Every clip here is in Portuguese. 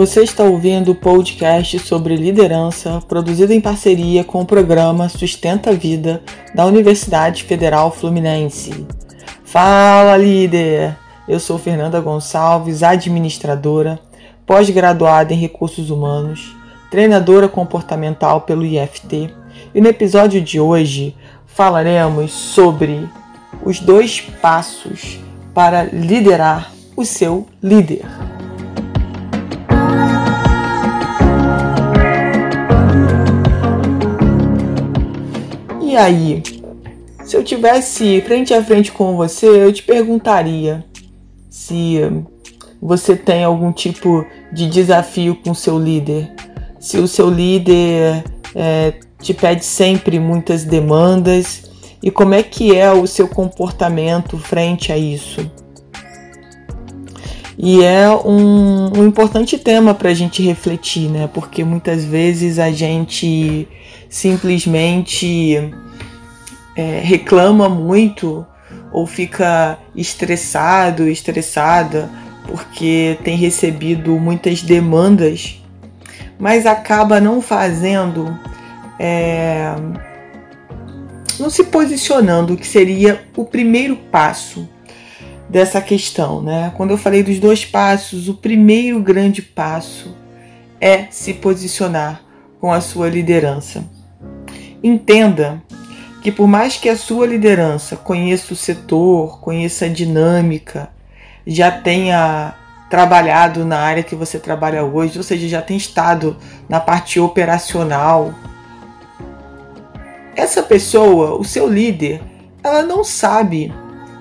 Você está ouvindo o podcast sobre liderança, produzido em parceria com o programa Sustenta a Vida da Universidade Federal Fluminense. Fala, líder! Eu sou Fernanda Gonçalves, administradora, pós-graduada em recursos humanos, treinadora comportamental pelo IFT, e no episódio de hoje falaremos sobre os dois passos para liderar o seu líder. Aí, se eu tivesse frente a frente com você, eu te perguntaria se você tem algum tipo de desafio com seu líder, se o seu líder é, te pede sempre muitas demandas e como é que é o seu comportamento frente a isso. E é um, um importante tema para a gente refletir, né? Porque muitas vezes a gente simplesmente é, reclama muito ou fica estressado, estressada porque tem recebido muitas demandas, mas acaba não fazendo, é, não se posicionando, que seria o primeiro passo dessa questão, né? Quando eu falei dos dois passos, o primeiro grande passo é se posicionar com a sua liderança. Entenda que por mais que a sua liderança conheça o setor, conheça a dinâmica, já tenha trabalhado na área que você trabalha hoje, ou seja, já tenha estado na parte operacional, essa pessoa, o seu líder, ela não sabe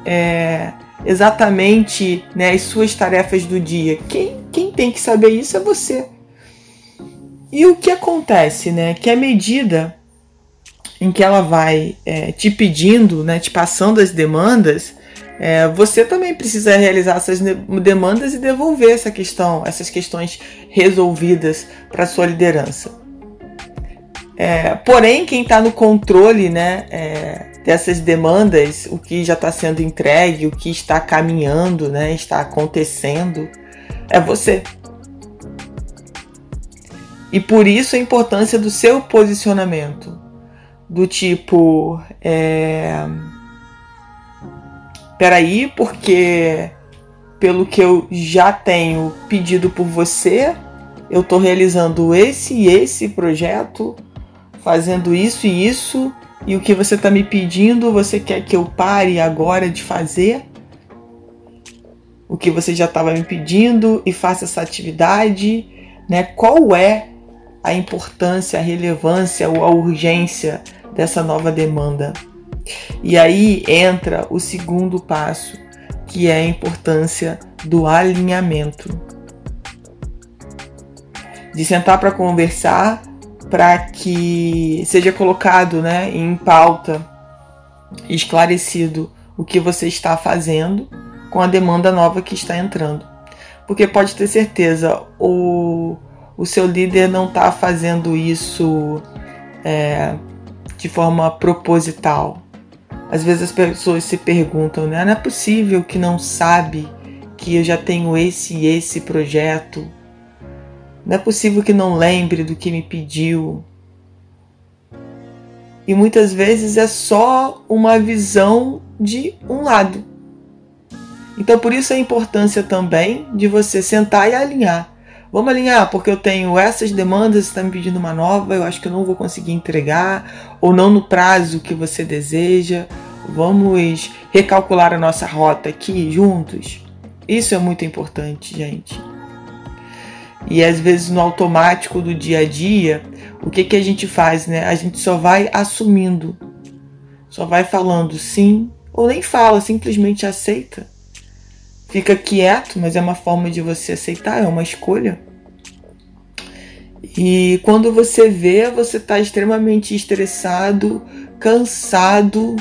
é, exatamente né, as suas tarefas do dia. Quem, quem tem que saber isso é você. E o que acontece, né? Que à medida em que ela vai é, te pedindo, né, te passando as demandas, é, você também precisa realizar essas demandas e devolver essa questão, essas questões resolvidas para sua liderança. É, porém, quem está no controle né, é, dessas demandas, o que já está sendo entregue, o que está caminhando, né, está acontecendo, é você. E por isso a importância do seu posicionamento do tipo. É... Peraí, porque pelo que eu já tenho pedido por você, eu estou realizando esse e esse projeto, fazendo isso e isso, e o que você está me pedindo, você quer que eu pare agora de fazer? O que você já estava me pedindo e faça essa atividade, né? Qual é a importância, a relevância ou a urgência dessa nova demanda. E aí entra o segundo passo, que é a importância do alinhamento. De sentar para conversar para que seja colocado né, em pauta, esclarecido o que você está fazendo com a demanda nova que está entrando. Porque pode ter certeza, o, o seu líder não está fazendo isso é, de forma proposital. Às vezes as pessoas se perguntam, né? Não é possível que não sabe que eu já tenho esse e esse projeto. Não é possível que não lembre do que me pediu. E muitas vezes é só uma visão de um lado. Então por isso a importância também de você sentar e alinhar. Vamos alinhar, porque eu tenho essas demandas, você está me pedindo uma nova, eu acho que eu não vou conseguir entregar, ou não no prazo que você deseja. Vamos recalcular a nossa rota aqui juntos. Isso é muito importante, gente. E às vezes no automático do dia a dia, o que, que a gente faz, né? A gente só vai assumindo, só vai falando sim, ou nem fala, simplesmente aceita fica quieto, mas é uma forma de você aceitar, é uma escolha. E quando você vê, você está extremamente estressado, cansado,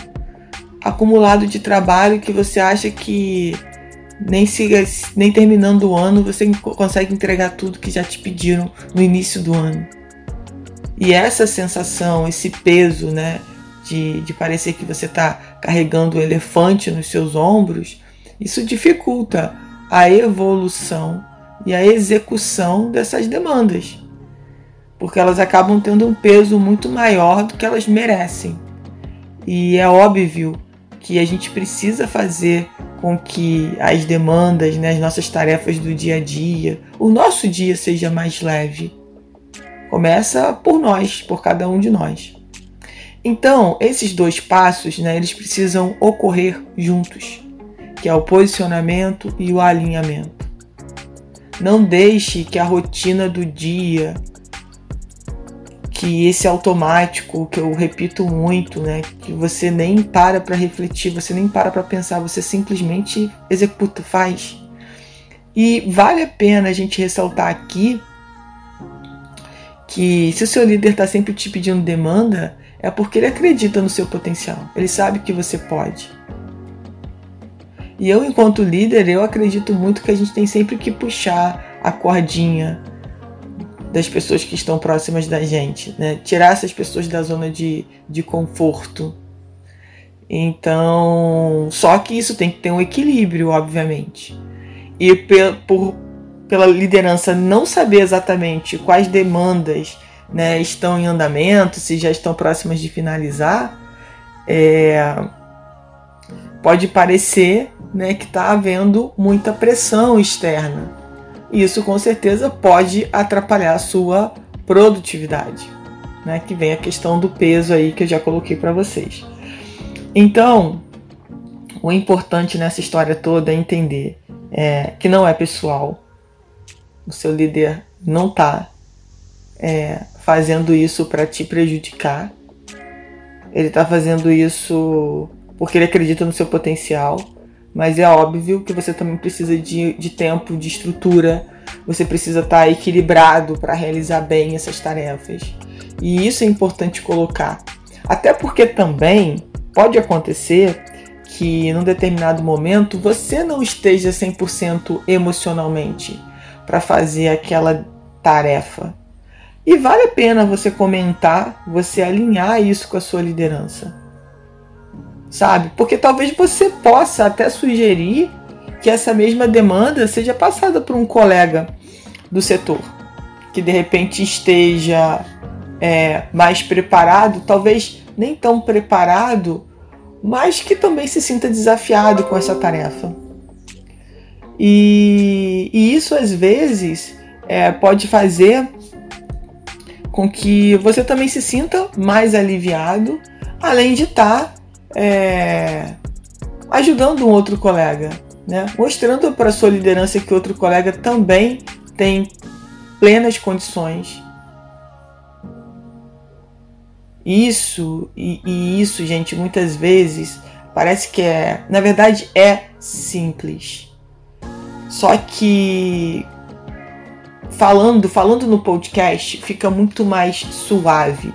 acumulado de trabalho que você acha que nem, nem terminando o ano você consegue entregar tudo que já te pediram no início do ano. E essa sensação, esse peso, né, de, de parecer que você está carregando um elefante nos seus ombros, isso dificulta a evolução e a execução dessas demandas, porque elas acabam tendo um peso muito maior do que elas merecem. E é óbvio que a gente precisa fazer com que as demandas, né, as nossas tarefas do dia a dia, o nosso dia seja mais leve. Começa por nós, por cada um de nós. Então, esses dois passos, né, eles precisam ocorrer juntos, que é o posicionamento e o alinhamento. Não deixe que a rotina do dia, que esse automático, que eu repito muito, né, que você nem para para refletir, você nem para para pensar, você simplesmente executa, faz. E vale a pena a gente ressaltar aqui que se o seu líder está sempre te pedindo demanda, é porque ele acredita no seu potencial. Ele sabe que você pode. E eu, enquanto líder, eu acredito muito que a gente tem sempre que puxar a cordinha das pessoas que estão próximas da gente, né? Tirar essas pessoas da zona de, de conforto. Então, só que isso tem que ter um equilíbrio, obviamente. E por, pela liderança não saber exatamente quais demandas né, estão em andamento, se já estão próximas de finalizar, é, pode parecer né, que está havendo muita pressão externa. Isso com certeza pode atrapalhar a sua produtividade, né, que vem a questão do peso aí que eu já coloquei para vocês. Então, o importante nessa história toda é entender é, que não é pessoal. O seu líder não está é, fazendo isso para te prejudicar. Ele está fazendo isso porque ele acredita no seu potencial. Mas é óbvio que você também precisa de, de tempo, de estrutura. Você precisa estar tá equilibrado para realizar bem essas tarefas. E isso é importante colocar. Até porque também pode acontecer que num determinado momento você não esteja 100% emocionalmente para fazer aquela tarefa. E vale a pena você comentar, você alinhar isso com a sua liderança. Sabe? Porque talvez você possa até sugerir que essa mesma demanda seja passada por um colega do setor, que de repente esteja é, mais preparado, talvez nem tão preparado, mas que também se sinta desafiado com essa tarefa. E, e isso às vezes é, pode fazer com que você também se sinta mais aliviado, além de estar tá, é, ajudando um outro colega, né? mostrando para sua liderança que outro colega também tem plenas condições. Isso e, e isso, gente, muitas vezes parece que é, na verdade, é simples. Só que falando, falando no podcast, fica muito mais suave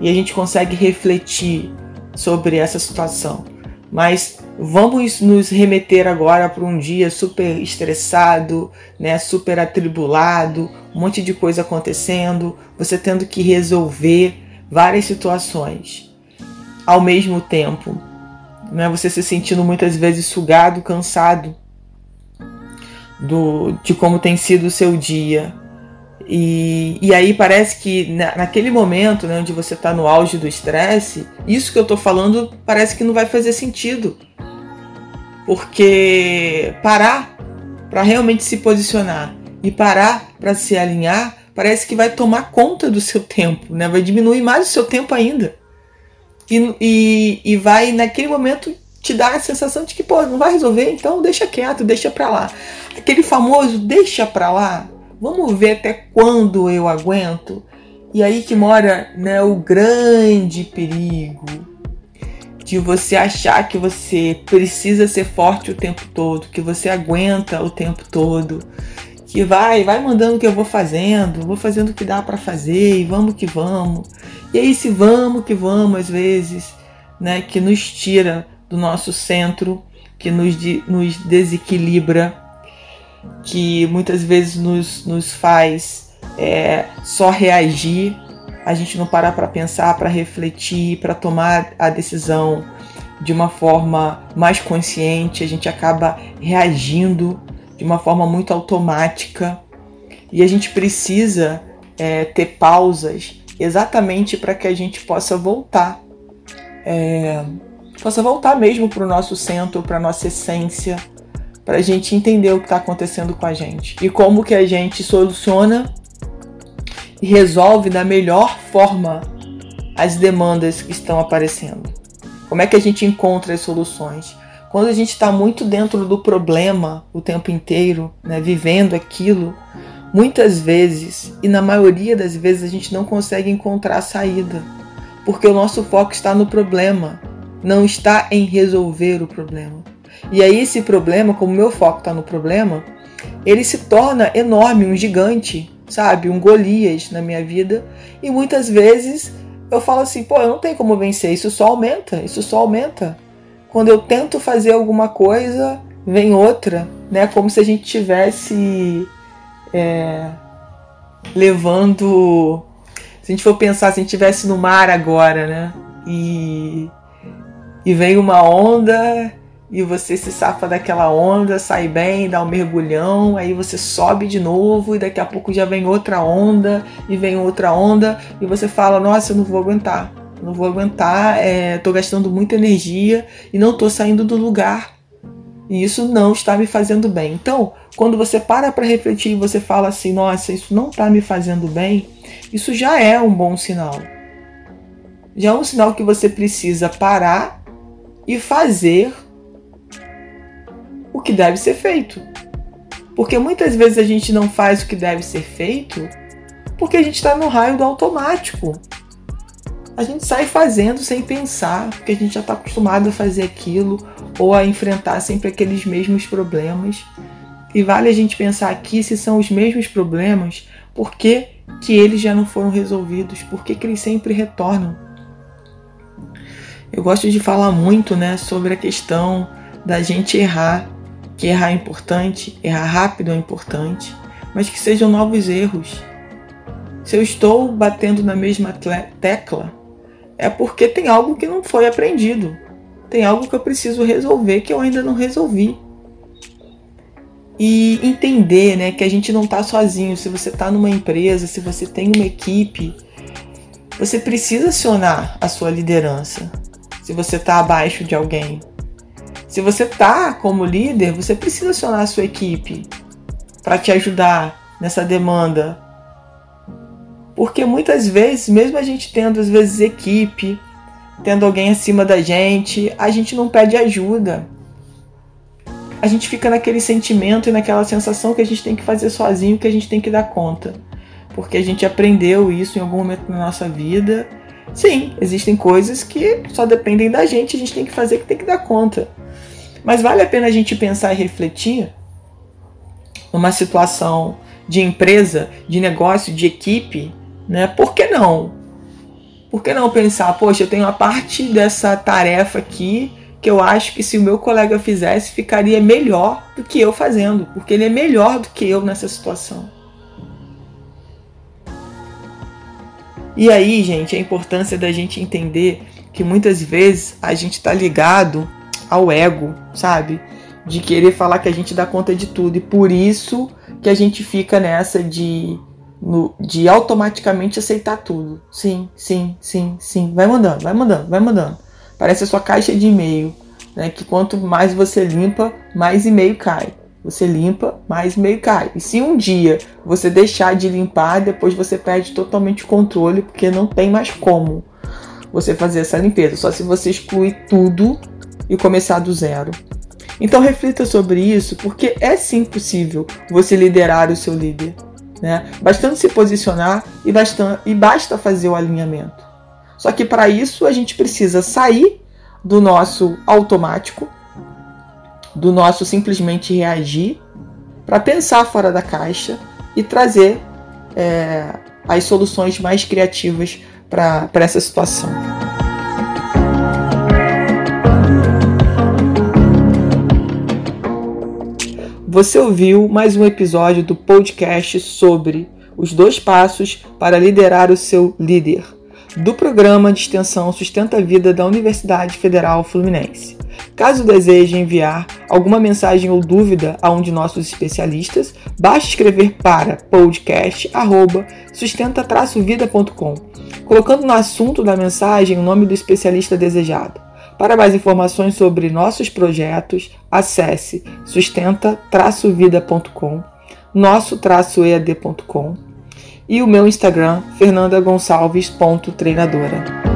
e a gente consegue refletir sobre essa situação. Mas vamos nos remeter agora para um dia super estressado, né, super atribulado, um monte de coisa acontecendo, você tendo que resolver várias situações ao mesmo tempo, né, você se sentindo muitas vezes sugado, cansado do, de como tem sido o seu dia. E, e aí parece que na, naquele momento né, onde você está no auge do estresse, isso que eu estou falando parece que não vai fazer sentido. Porque parar para realmente se posicionar e parar para se alinhar parece que vai tomar conta do seu tempo, né? vai diminuir mais o seu tempo ainda. E, e, e vai naquele momento te dá a sensação de que, pô, não vai resolver, então deixa quieto, deixa pra lá. Aquele famoso deixa pra lá, vamos ver até quando eu aguento. E aí que mora né, o grande perigo de você achar que você precisa ser forte o tempo todo, que você aguenta o tempo todo, que vai, vai mandando o que eu vou fazendo, vou fazendo o que dá para fazer e vamos que vamos. E aí se vamos que vamos às vezes, né, que nos tira do nosso centro, que nos, nos desequilibra, que muitas vezes nos, nos faz é, só reagir, a gente não parar para pensar, para refletir, para tomar a decisão de uma forma mais consciente, a gente acaba reagindo de uma forma muito automática e a gente precisa é, ter pausas exatamente para que a gente possa voltar. É, possa voltar mesmo para o nosso centro, para nossa essência, para a gente entender o que está acontecendo com a gente e como que a gente soluciona e resolve da melhor forma as demandas que estão aparecendo. Como é que a gente encontra as soluções? Quando a gente está muito dentro do problema o tempo inteiro, né, vivendo aquilo, muitas vezes, e na maioria das vezes, a gente não consegue encontrar a saída, porque o nosso foco está no problema, não está em resolver o problema. E aí, esse problema, como o meu foco está no problema, ele se torna enorme, um gigante, sabe? Um Golias na minha vida, e muitas vezes eu falo assim, pô, eu não tenho como vencer, isso só aumenta, isso só aumenta. Quando eu tento fazer alguma coisa, vem outra, né? Como se a gente tivesse é, levando. Se a gente for pensar, se a gente estivesse no mar agora, né? E, e vem uma onda e você se safa daquela onda, sai bem, dá um mergulhão, aí você sobe de novo e daqui a pouco já vem outra onda e vem outra onda e você fala: Nossa, eu não vou aguentar, não vou aguentar, é, tô gastando muita energia e não tô saindo do lugar. E isso não está me fazendo bem. Então, quando você para para refletir e você fala assim: Nossa, isso não está me fazendo bem, isso já é um bom sinal. Já é um sinal que você precisa parar e fazer que deve ser feito. Porque muitas vezes a gente não faz o que deve ser feito porque a gente está no raio do automático. A gente sai fazendo sem pensar, porque a gente já está acostumado a fazer aquilo ou a enfrentar sempre aqueles mesmos problemas. E vale a gente pensar aqui se são os mesmos problemas, por que, que eles já não foram resolvidos, por que, que eles sempre retornam. Eu gosto de falar muito né, sobre a questão da gente errar que errar é importante, errar rápido é importante, mas que sejam novos erros. Se eu estou batendo na mesma tecla, é porque tem algo que não foi aprendido. Tem algo que eu preciso resolver que eu ainda não resolvi. E entender né, que a gente não está sozinho. Se você está numa empresa, se você tem uma equipe, você precisa acionar a sua liderança. Se você está abaixo de alguém, se você tá como líder, você precisa acionar a sua equipe para te ajudar nessa demanda. Porque muitas vezes, mesmo a gente tendo às vezes equipe, tendo alguém acima da gente, a gente não pede ajuda. A gente fica naquele sentimento e naquela sensação que a gente tem que fazer sozinho, que a gente tem que dar conta. Porque a gente aprendeu isso em algum momento na nossa vida. Sim, existem coisas que só dependem da gente, a gente tem que fazer que tem que dar conta. Mas vale a pena a gente pensar e refletir numa situação de empresa, de negócio, de equipe, né? Por que não? Por que não pensar, poxa, eu tenho uma parte dessa tarefa aqui que eu acho que se o meu colega fizesse ficaria melhor do que eu fazendo, porque ele é melhor do que eu nessa situação. E aí, gente, a importância da gente entender que muitas vezes a gente está ligado ao ego, sabe? De querer falar que a gente dá conta de tudo. E por isso que a gente fica nessa de, no, de automaticamente aceitar tudo. Sim, sim, sim, sim. Vai mandando, vai mandando, vai mandando. Parece a sua caixa de e-mail, né? Que quanto mais você limpa, mais e-mail cai. Você limpa, mais e-mail cai. E se um dia você deixar de limpar, depois você perde totalmente o controle, porque não tem mais como você fazer essa limpeza. Só se você excluir tudo e começar do zero. Então reflita sobre isso, porque é sim possível você liderar o seu líder. Né? Bastando se posicionar e, basta, e basta fazer o alinhamento. Só que para isso a gente precisa sair do nosso automático, do nosso simplesmente reagir, para pensar fora da caixa e trazer é, as soluções mais criativas para essa situação. Você ouviu mais um episódio do podcast sobre os dois passos para liderar o seu líder, do programa de extensão Sustenta a Vida da Universidade Federal Fluminense. Caso deseje enviar alguma mensagem ou dúvida a um de nossos especialistas, basta escrever para podcast@sustenta-vida.com, colocando no assunto da mensagem o nome do especialista desejado. Para mais informações sobre nossos projetos, acesse sustenta-vida.com, nosso-ead.com e o meu Instagram, fernandagonçalves.treinadora.